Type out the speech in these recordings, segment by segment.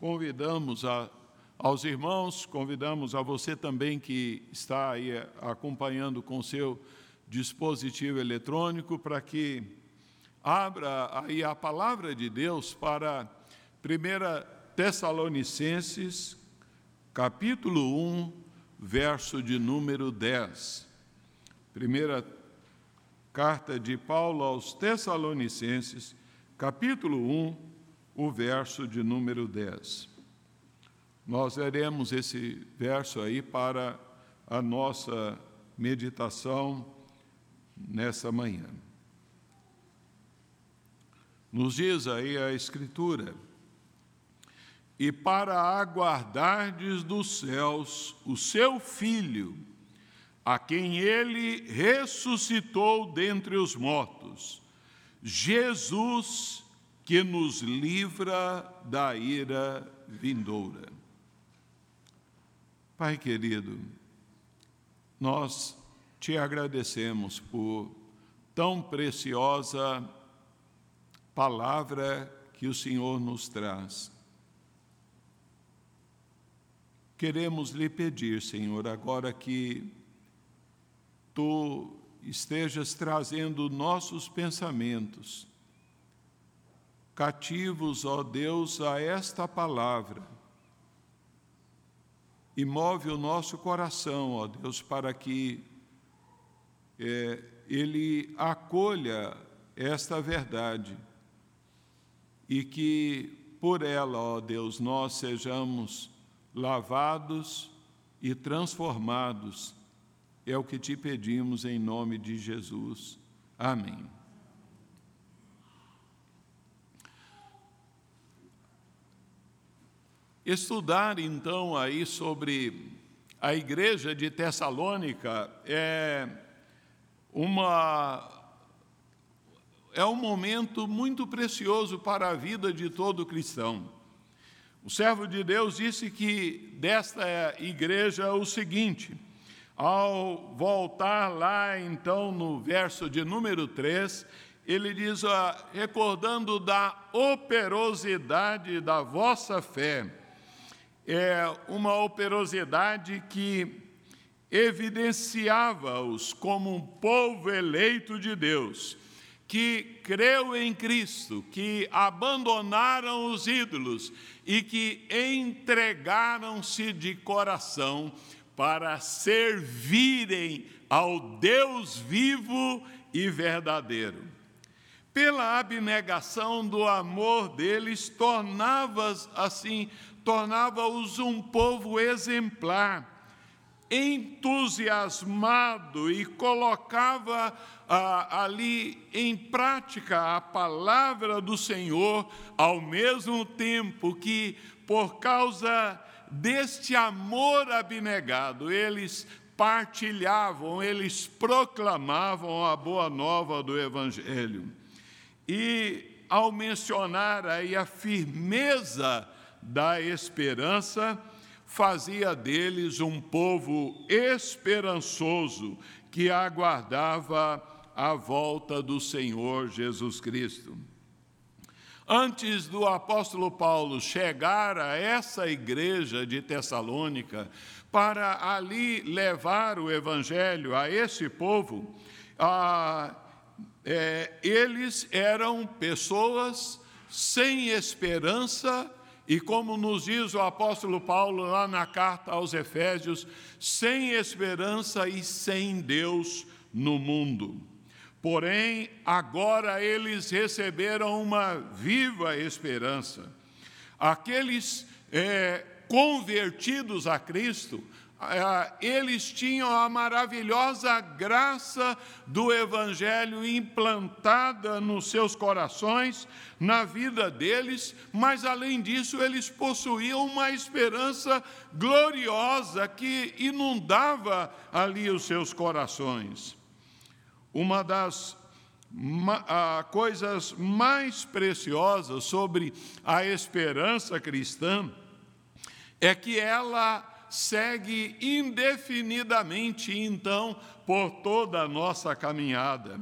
convidamos a, aos irmãos, convidamos a você também que está aí acompanhando com seu dispositivo eletrônico para que abra aí a palavra de Deus para 1 Tessalonicenses, capítulo 1, verso de número 10. Primeira carta de Paulo aos Tessalonicenses, capítulo 1, o verso de número 10. Nós leremos esse verso aí para a nossa meditação nessa manhã. Nos diz aí a Escritura: E para aguardardes dos céus o seu Filho, a quem ele ressuscitou dentre os mortos, Jesus, que nos livra da ira vindoura. Pai querido, nós te agradecemos por tão preciosa palavra que o Senhor nos traz. Queremos lhe pedir, Senhor, agora que tu estejas trazendo nossos pensamentos cativos, ó Deus, a esta palavra e move o nosso coração, ó Deus, para que é, ele acolha esta verdade e que por ela, ó Deus, nós sejamos lavados e transformados. É o que te pedimos em nome de Jesus. Amém. Estudar então aí sobre a igreja de Tessalônica é uma é um momento muito precioso para a vida de todo cristão. O servo de Deus disse que desta igreja o seguinte: ao voltar lá então no verso de número 3, ele diz, recordando da operosidade da vossa fé é uma operosidade que evidenciava-os como um povo eleito de Deus, que creu em Cristo, que abandonaram os ídolos e que entregaram-se de coração para servirem ao Deus vivo e verdadeiro. Pela abnegação do amor deles, tornava assim tornava-os um povo exemplar, entusiasmado e colocava ah, ali em prática a palavra do Senhor, ao mesmo tempo que, por causa deste amor abnegado, eles partilhavam, eles proclamavam a boa nova do Evangelho. E ao mencionar aí a firmeza da esperança, fazia deles um povo esperançoso que aguardava a volta do Senhor Jesus Cristo. Antes do apóstolo Paulo chegar a essa igreja de Tessalônica para ali levar o evangelho a esse povo, é, eles eram pessoas sem esperança e como nos diz o apóstolo Paulo lá na carta aos Efésios, sem esperança e sem Deus no mundo. Porém, agora eles receberam uma viva esperança. Aqueles é, convertidos a Cristo eles tinham a maravilhosa graça do Evangelho implantada nos seus corações, na vida deles, mas além disso, eles possuíam uma esperança gloriosa que inundava ali os seus corações. Uma das coisas mais preciosas sobre a esperança cristã é que ela segue indefinidamente, então, por toda a nossa caminhada.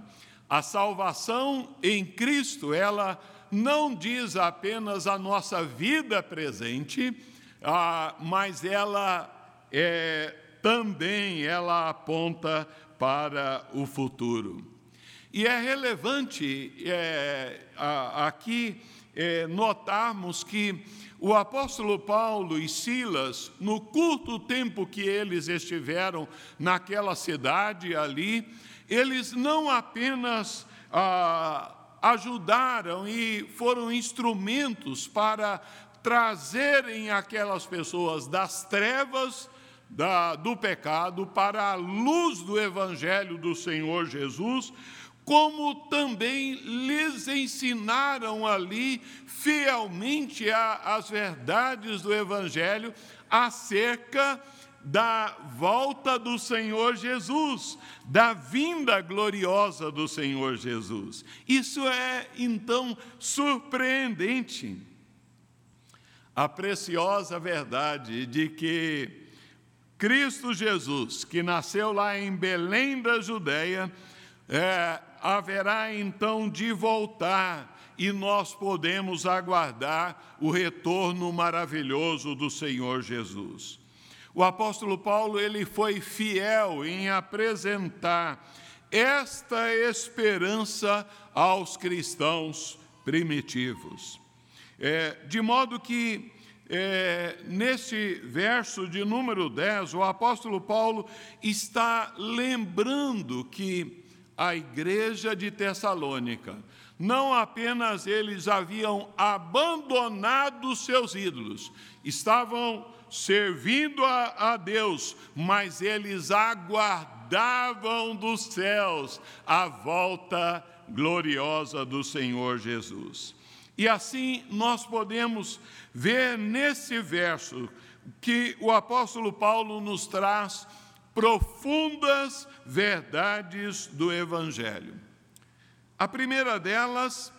A salvação em Cristo, ela não diz apenas a nossa vida presente, ah, mas ela é, também ela aponta para o futuro. E é relevante é, aqui é, notarmos que o apóstolo Paulo e Silas, no curto tempo que eles estiveram naquela cidade ali, eles não apenas ah, ajudaram e foram instrumentos para trazerem aquelas pessoas das trevas da, do pecado para a luz do Evangelho do Senhor Jesus, como também lhes ensinaram ali fielmente a, as verdades do Evangelho acerca da volta do Senhor Jesus, da vinda gloriosa do Senhor Jesus. Isso é então surpreendente. A preciosa verdade de que Cristo Jesus, que nasceu lá em Belém da Judéia, é, haverá então de voltar e nós podemos aguardar o retorno maravilhoso do Senhor Jesus. O apóstolo Paulo ele foi fiel em apresentar esta esperança aos cristãos primitivos. É, de modo que, é, neste verso de número 10, o apóstolo Paulo está lembrando que a igreja de Tessalônica, não apenas eles haviam abandonado seus ídolos, estavam servindo a, a Deus, mas eles aguardavam dos céus a volta gloriosa do Senhor Jesus. E assim nós podemos ver nesse verso que o apóstolo Paulo nos traz profundas verdades do Evangelho. A primeira delas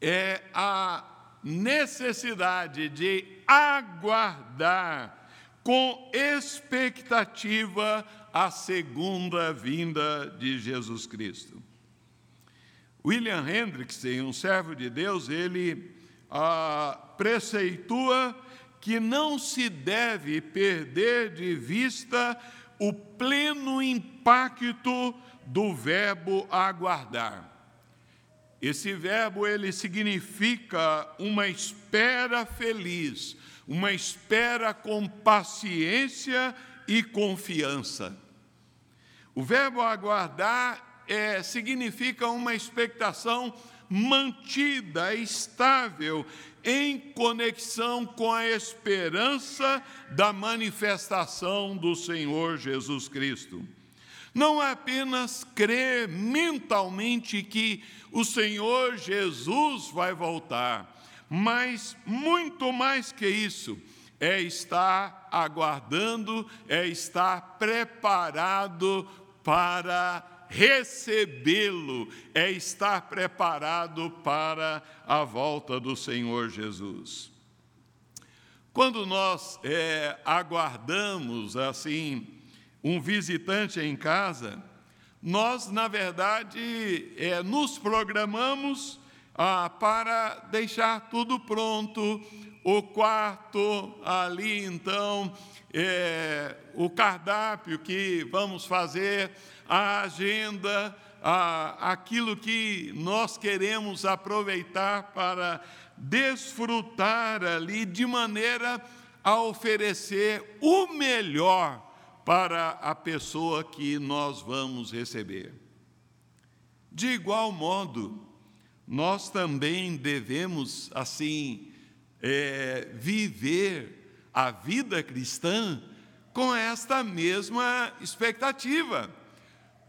é a necessidade de aguardar com expectativa a segunda vinda de Jesus Cristo. William Hendrickson, um servo de Deus, ele ah, preceitua que não se deve perder de vista o pleno impacto do verbo aguardar. Esse verbo ele significa uma espera feliz, uma espera com paciência e confiança. O verbo aguardar é, significa uma expectação mantida, estável, em conexão com a esperança da manifestação do Senhor Jesus Cristo. Não é apenas crer mentalmente que o Senhor Jesus vai voltar, mas muito mais que isso, é estar aguardando, é estar preparado para recebê-lo é estar preparado para a volta do Senhor Jesus. Quando nós é, aguardamos assim um visitante em casa, nós, na verdade, é, nos programamos ah, para deixar tudo pronto, o quarto ali, então, é, o cardápio que vamos fazer, a agenda, a, aquilo que nós queremos aproveitar para desfrutar ali, de maneira a oferecer o melhor para a pessoa que nós vamos receber. De igual modo, nós também devemos, assim, é, viver a vida cristã com esta mesma expectativa.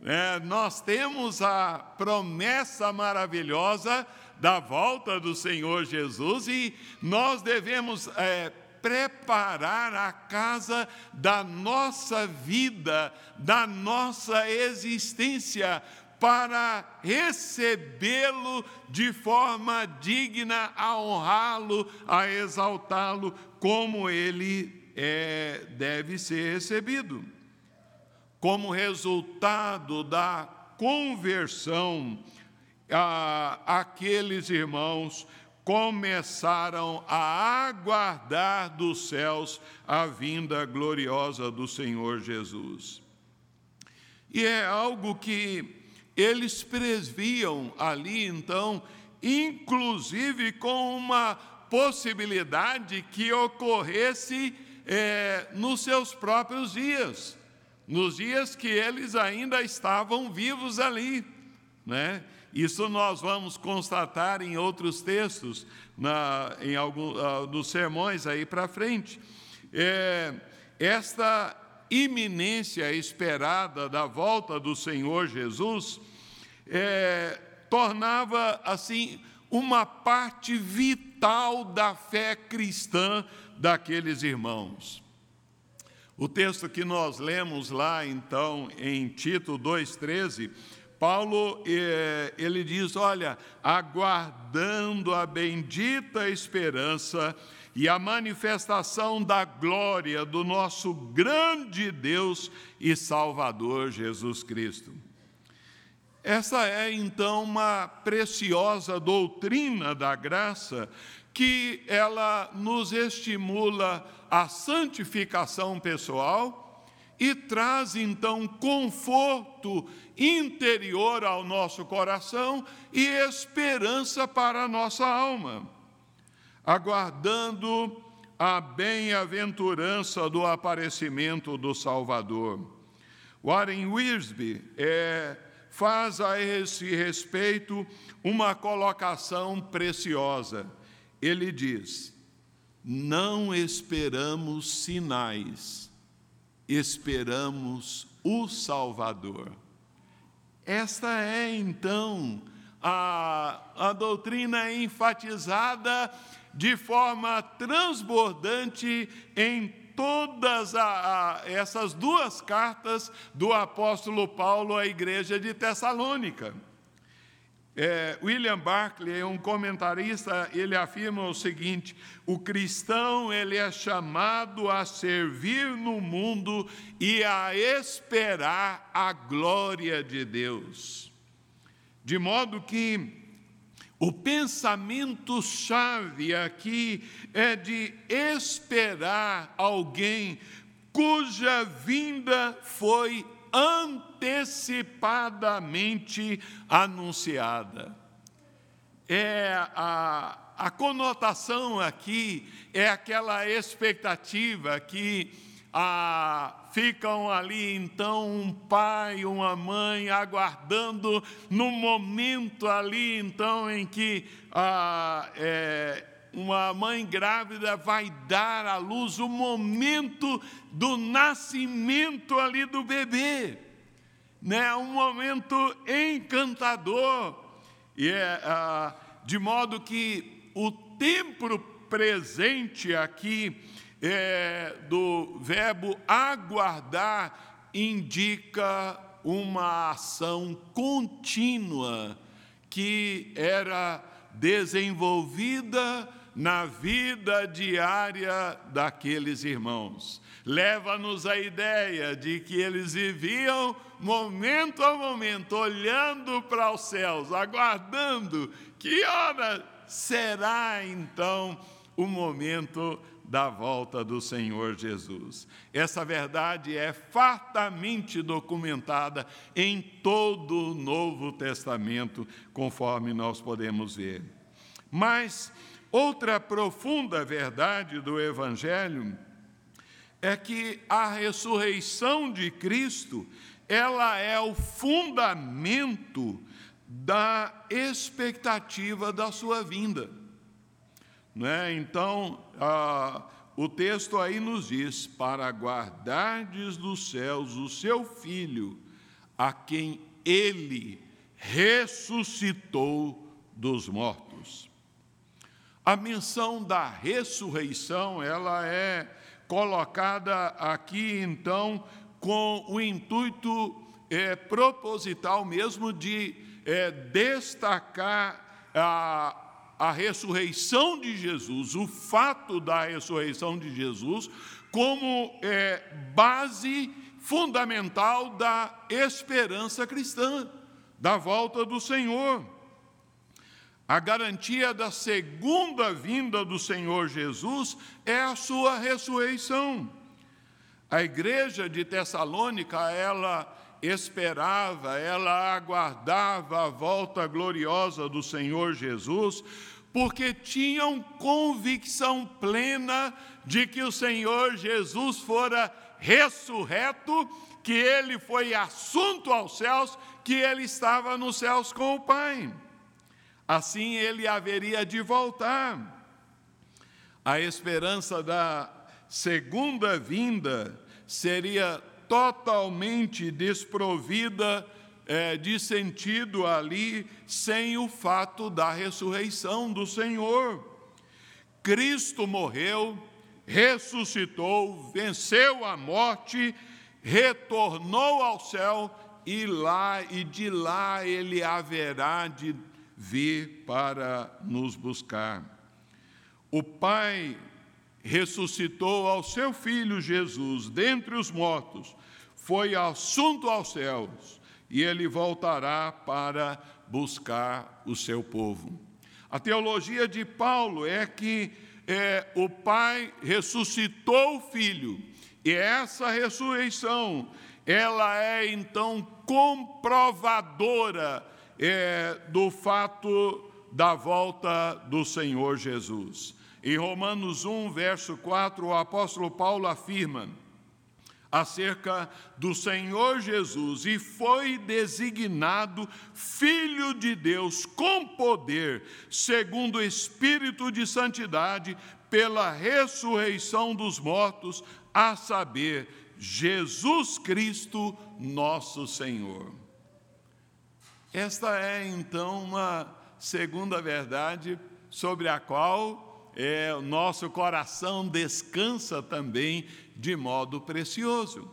É, nós temos a promessa maravilhosa da volta do Senhor Jesus e nós devemos é, preparar a casa da nossa vida, da nossa existência, para recebê-lo de forma digna, a honrá-lo, a exaltá-lo, como ele é, deve ser recebido como resultado da conversão, aqueles irmãos começaram a aguardar dos céus a vinda gloriosa do Senhor Jesus. E é algo que eles previam ali, então, inclusive com uma possibilidade que ocorresse é, nos seus próprios dias, nos dias que eles ainda estavam vivos ali, né? Isso nós vamos constatar em outros textos, na, em alguns uh, dos sermões aí para frente. É, esta iminência esperada da volta do Senhor Jesus é, tornava assim uma parte vital da fé cristã daqueles irmãos. O texto que nós lemos lá, então, em Tito 2,13, Paulo, eh, ele diz: olha, aguardando a bendita esperança e a manifestação da glória do nosso grande Deus e Salvador Jesus Cristo. Essa é então uma preciosa doutrina da graça que ela nos estimula a santificação pessoal e traz então conforto interior ao nosso coração e esperança para a nossa alma, aguardando a bem-aventurança do aparecimento do Salvador. Warren Wiersbe é, faz a esse respeito uma colocação preciosa. Ele diz: Não esperamos sinais esperamos o Salvador. Esta é então a, a doutrina enfatizada de forma transbordante em todas a, a, essas duas cartas do apóstolo Paulo à igreja de Tessalônica. É, William Barclay, um comentarista, ele afirma o seguinte: o cristão ele é chamado a servir no mundo e a esperar a glória de Deus. De modo que o pensamento chave aqui é de esperar alguém cuja vinda foi antecipadamente anunciada. É a, a conotação aqui é aquela expectativa que ah, ficam ali então um pai, uma mãe aguardando no momento ali então em que ah, é, uma mãe grávida vai dar à luz o momento do nascimento ali do bebê, né? Um momento encantador e é ah, de modo que o tempo presente aqui é, do verbo aguardar indica uma ação contínua que era desenvolvida na vida diária daqueles irmãos. Leva-nos a ideia de que eles viviam momento a momento, olhando para os céus, aguardando que hora será então o momento da volta do Senhor Jesus. Essa verdade é fartamente documentada em todo o Novo Testamento, conforme nós podemos ver. Mas Outra profunda verdade do Evangelho é que a ressurreição de Cristo, ela é o fundamento da expectativa da sua vinda. Né? Então, o texto aí nos diz: para guardardes dos céus o seu filho, a quem ele ressuscitou dos mortos. A menção da ressurreição, ela é colocada aqui, então, com o intuito é, proposital mesmo de é, destacar a, a ressurreição de Jesus, o fato da ressurreição de Jesus, como é, base fundamental da esperança cristã, da volta do Senhor. A garantia da segunda vinda do Senhor Jesus é a sua ressurreição. A igreja de Tessalônica, ela esperava, ela aguardava a volta gloriosa do Senhor Jesus, porque tinham convicção plena de que o Senhor Jesus fora ressurreto, que ele foi assunto aos céus, que ele estava nos céus com o Pai. Assim ele haveria de voltar. A esperança da segunda vinda seria totalmente desprovida é, de sentido ali, sem o fato da ressurreição do Senhor. Cristo morreu, ressuscitou, venceu a morte, retornou ao céu e lá e de lá ele haverá de vir para nos buscar. O Pai ressuscitou ao seu filho Jesus dentre os mortos, foi assunto aos céus e ele voltará para buscar o seu povo. A teologia de Paulo é que é, o Pai ressuscitou o Filho, e essa ressurreição, ela é então comprovadora é, do fato da volta do Senhor Jesus. Em Romanos 1, verso 4, o apóstolo Paulo afirma acerca do Senhor Jesus e foi designado Filho de Deus com poder, segundo o Espírito de Santidade, pela ressurreição dos mortos, a saber, Jesus Cristo, nosso Senhor. Esta é então uma segunda verdade sobre a qual é, nosso coração descansa também de modo precioso.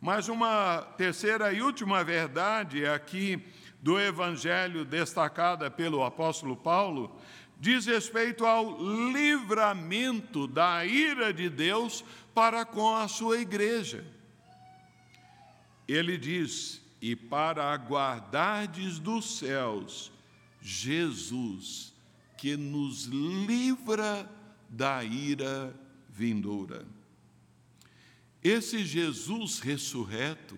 Mas uma terceira e última verdade aqui do Evangelho destacada pelo apóstolo Paulo diz respeito ao livramento da ira de Deus para com a sua igreja. Ele diz: E para aguardardes dos céus Jesus, que nos livra da ira vindoura. Esse Jesus ressurreto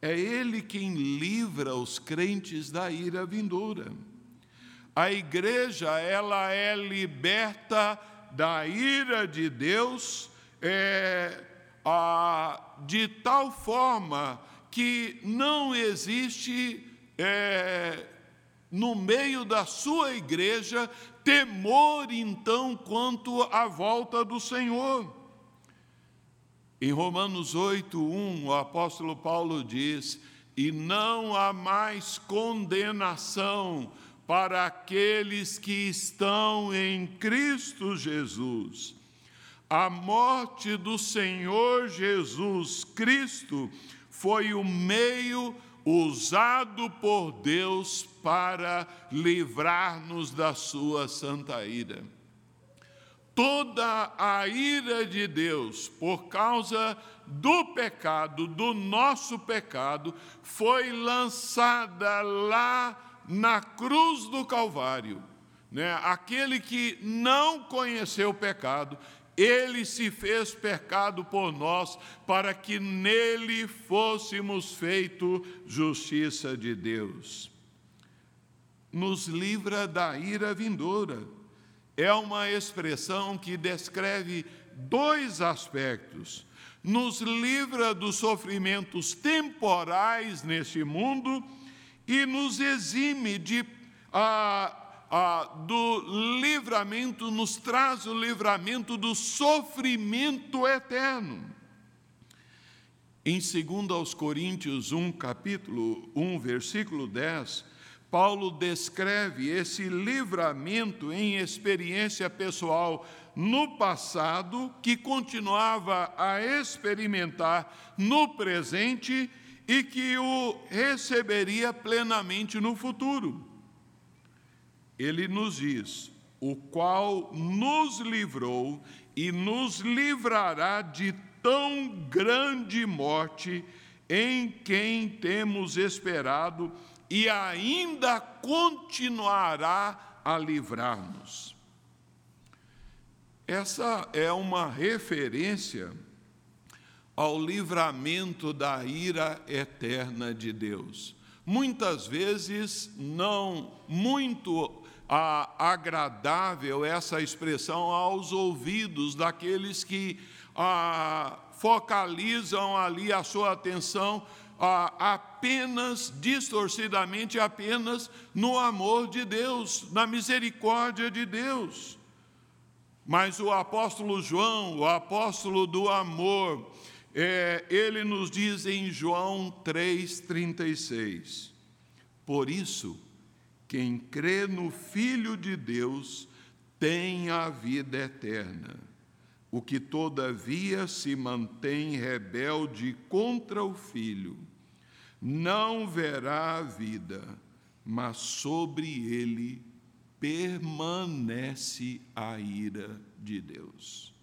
é Ele quem livra os crentes da ira vindoura. A igreja, ela é liberta da ira de Deus é, a, de tal forma que não existe é, no meio da sua igreja temor, então, quanto à volta do Senhor. Em Romanos 8, 1, o apóstolo Paulo diz: E não há mais condenação para aqueles que estão em Cristo Jesus. A morte do Senhor Jesus Cristo foi o meio usado por Deus para livrar-nos da sua santa ira toda a ira de Deus por causa do pecado, do nosso pecado, foi lançada lá na cruz do Calvário. Né? Aquele que não conheceu o pecado, ele se fez pecado por nós, para que nele fôssemos feito justiça de Deus. Nos livra da ira vindoura é uma expressão que descreve dois aspectos. Nos livra dos sofrimentos temporais neste mundo e nos exime de, ah, ah, do livramento, nos traz o livramento do sofrimento eterno. Em 2 Coríntios 1, capítulo 1, versículo 10, Paulo descreve esse livramento em experiência pessoal no passado, que continuava a experimentar no presente e que o receberia plenamente no futuro. Ele nos diz: o qual nos livrou e nos livrará de tão grande morte, em quem temos esperado e ainda continuará a livrar-nos. Essa é uma referência ao livramento da ira eterna de Deus. Muitas vezes, não muito agradável essa expressão aos ouvidos daqueles que ah, focalizam ali a sua atenção ah, apenas, distorcidamente, apenas no amor de Deus, na misericórdia de Deus. Mas o apóstolo João, o apóstolo do amor, é, ele nos diz em João 3,36: Por isso, quem crê no Filho de Deus tem a vida eterna. O que, todavia, se mantém rebelde contra o Filho, não verá a vida, mas sobre ele permanece a ira de Deus.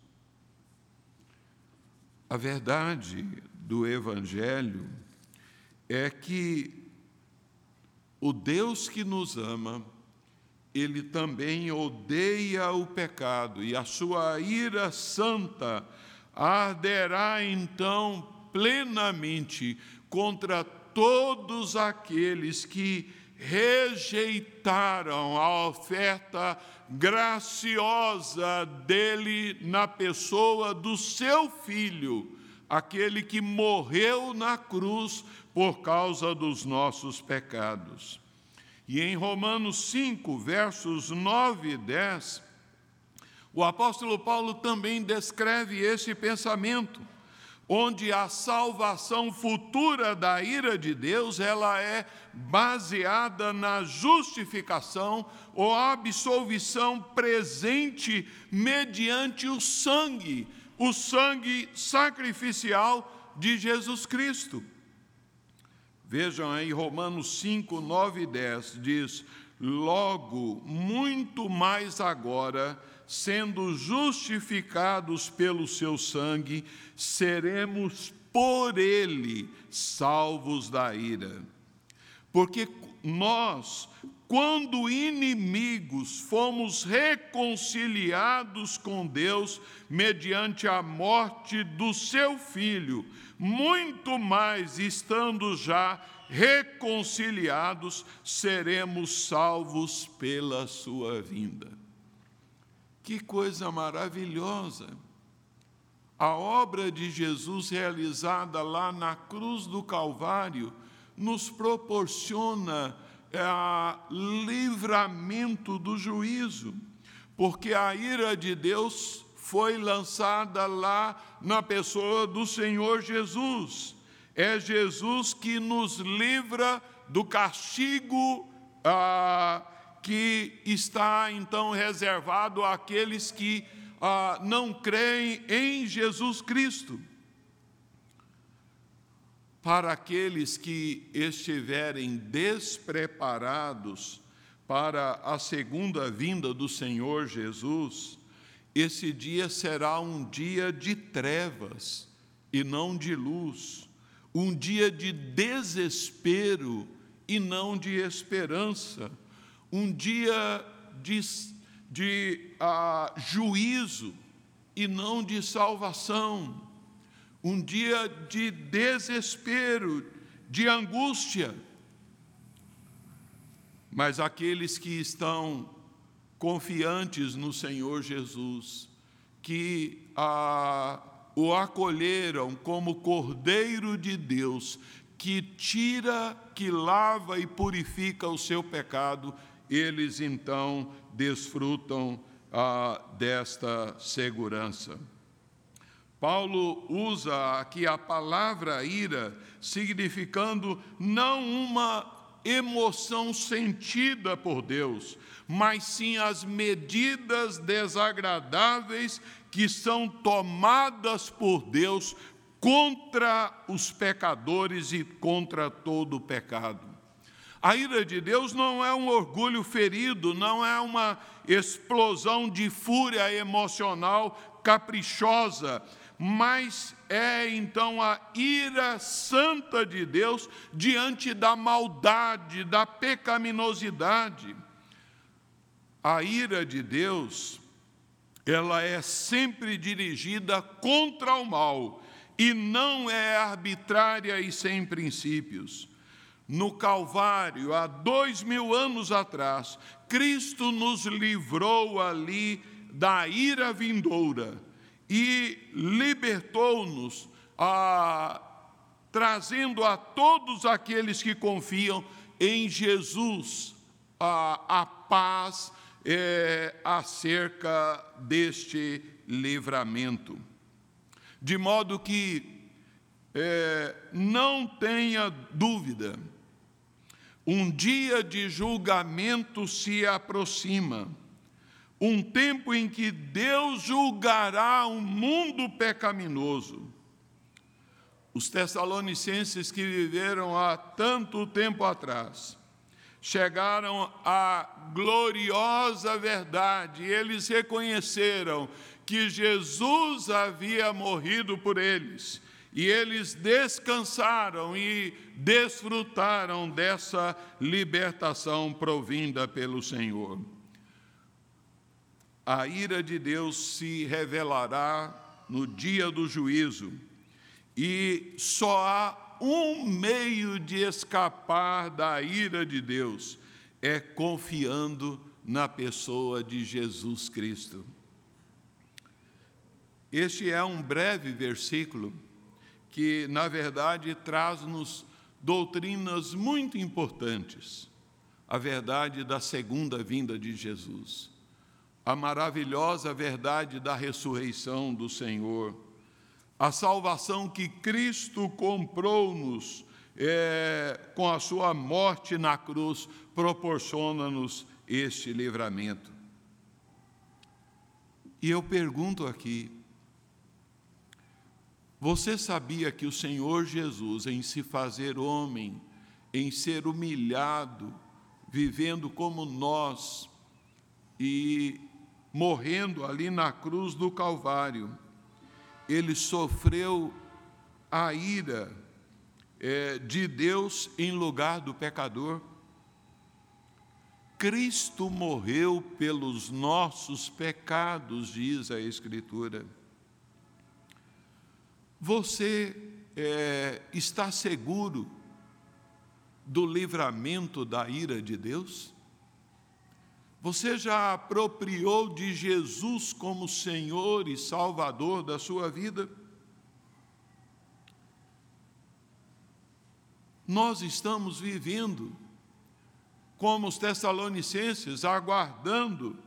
A verdade do Evangelho é que o Deus que nos ama, ele também odeia o pecado e a sua ira santa arderá então plenamente contra todos aqueles que rejeitaram a oferta graciosa dele na pessoa do seu filho, aquele que morreu na cruz por causa dos nossos pecados. E em Romanos 5, versos 9 e 10, o apóstolo Paulo também descreve esse pensamento onde a salvação futura da ira de Deus, ela é baseada na justificação ou absolvição presente mediante o sangue, o sangue sacrificial de Jesus Cristo. Vejam aí Romanos 5, 9 e 10 diz: Logo, muito mais agora, sendo justificados pelo seu sangue, seremos por ele salvos da ira. Porque nós, quando inimigos, fomos reconciliados com Deus mediante a morte do seu filho, muito mais estando já reconciliados, seremos salvos pela sua vinda. Que coisa maravilhosa! A obra de Jesus realizada lá na cruz do Calvário nos proporciona livramento do juízo, porque a ira de Deus foi lançada lá na pessoa do Senhor Jesus. É Jesus que nos livra do castigo ah, que está então reservado àqueles que ah, não creem em Jesus Cristo. Para aqueles que estiverem despreparados para a segunda vinda do Senhor Jesus, esse dia será um dia de trevas e não de luz, um dia de desespero e não de esperança um dia de, de uh, juízo e não de salvação, um dia de desespero, de angústia. Mas aqueles que estão confiantes no Senhor Jesus, que uh, o acolheram como Cordeiro de Deus, que tira, que lava e purifica o seu pecado, eles então desfrutam ah, desta segurança. Paulo usa aqui a palavra ira, significando não uma emoção sentida por Deus, mas sim as medidas desagradáveis que são tomadas por Deus contra os pecadores e contra todo o pecado. A ira de Deus não é um orgulho ferido, não é uma explosão de fúria emocional caprichosa, mas é então a ira santa de Deus diante da maldade, da pecaminosidade. a ira de Deus, ela é sempre dirigida contra o mal e não é arbitrária e sem princípios. No Calvário, há dois mil anos atrás, Cristo nos livrou ali da ira vindoura e libertou-nos, trazendo a todos aqueles que confiam em Jesus a, a paz é, acerca deste livramento. De modo que é, não tenha dúvida, um dia de julgamento se aproxima, um tempo em que Deus julgará o mundo pecaminoso. Os tessalonicenses que viveram há tanto tempo atrás, chegaram à gloriosa verdade, eles reconheceram que Jesus havia morrido por eles, e eles descansaram e desfrutaram dessa libertação provinda pelo Senhor. A ira de Deus se revelará no dia do juízo, e só há um meio de escapar da ira de Deus é confiando na pessoa de Jesus Cristo. Este é um breve versículo que, na verdade, traz-nos doutrinas muito importantes. A verdade da segunda vinda de Jesus, a maravilhosa verdade da ressurreição do Senhor a salvação que Cristo comprou-nos é, com a sua morte na cruz, proporciona-nos este livramento. E eu pergunto aqui, você sabia que o Senhor Jesus, em se fazer homem, em ser humilhado, vivendo como nós e morrendo ali na cruz do Calvário, ele sofreu a ira é, de Deus em lugar do pecador. Cristo morreu pelos nossos pecados, diz a Escritura. Você é, está seguro do livramento da ira de Deus? Você já apropriou de Jesus como Senhor e Salvador da sua vida? Nós estamos vivendo como os Tessalonicenses, aguardando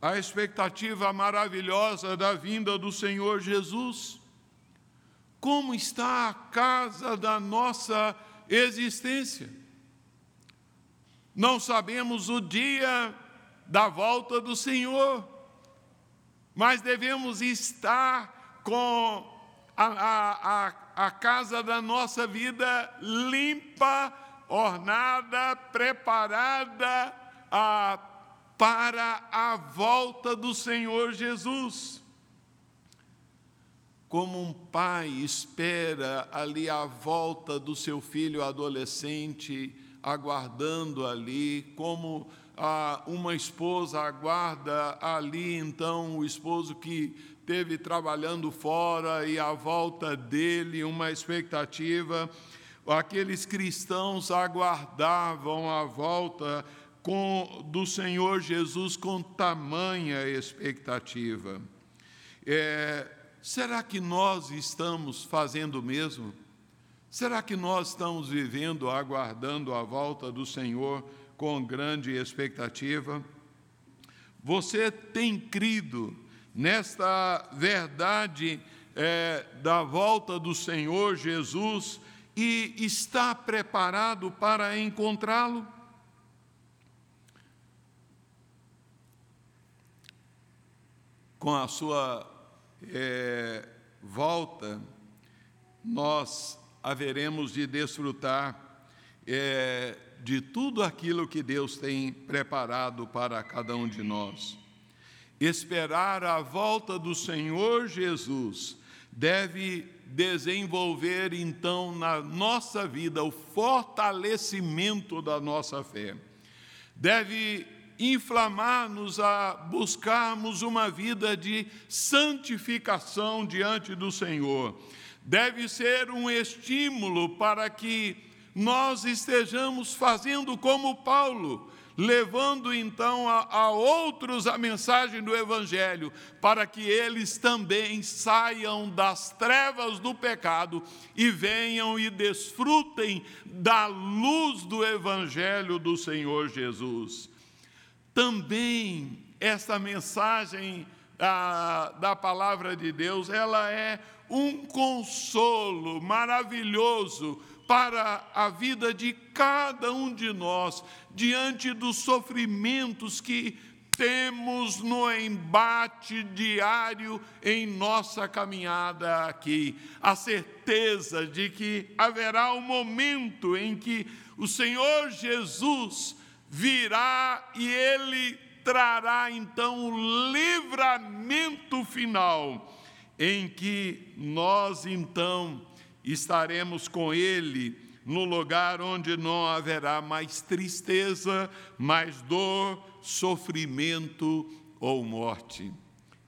a expectativa maravilhosa da vinda do Senhor Jesus. Como está a casa da nossa existência? Não sabemos o dia da volta do Senhor, mas devemos estar com a, a, a, a casa da nossa vida limpa, ornada, preparada a, para a volta do Senhor Jesus. Como um pai espera ali a volta do seu filho adolescente, aguardando ali, como uma esposa aguarda ali, então, o esposo que teve trabalhando fora e à volta dele uma expectativa. Aqueles cristãos aguardavam a volta com, do Senhor Jesus com tamanha expectativa. É, será que nós estamos fazendo o mesmo? Será que nós estamos vivendo, aguardando a volta do Senhor com grande expectativa. Você tem crido nesta verdade é, da volta do Senhor Jesus e está preparado para encontrá-lo? Com a sua é, volta, nós haveremos de desfrutar é, de tudo aquilo que Deus tem preparado para cada um de nós. Esperar a volta do Senhor Jesus deve desenvolver então na nossa vida o fortalecimento da nossa fé. Deve inflamar-nos a buscarmos uma vida de santificação diante do Senhor. Deve ser um estímulo para que nós estejamos fazendo como Paulo, levando então a, a, outros a mensagem do Evangelho, para que eles também saiam das trevas do pecado e venham e desfrutem da luz do Evangelho do Senhor Jesus. Também essa mensagem a, da palavra de Deus, ela é um consolo maravilhoso para a vida de cada um de nós, diante dos sofrimentos que temos no embate diário em nossa caminhada aqui. A certeza de que haverá um momento em que o Senhor Jesus virá e ele trará então o livramento final, em que nós então estaremos com Ele no lugar onde não haverá mais tristeza, mais dor, sofrimento ou morte.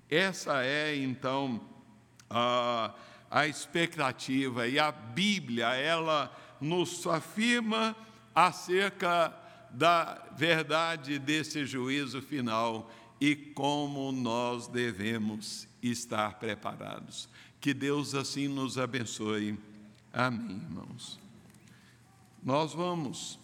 Essa é então a, a expectativa e a Bíblia, ela nos afirma acerca da verdade desse juízo final e como nós devemos estar preparados. Que Deus assim nos abençoe. Amém, irmãos. Nós vamos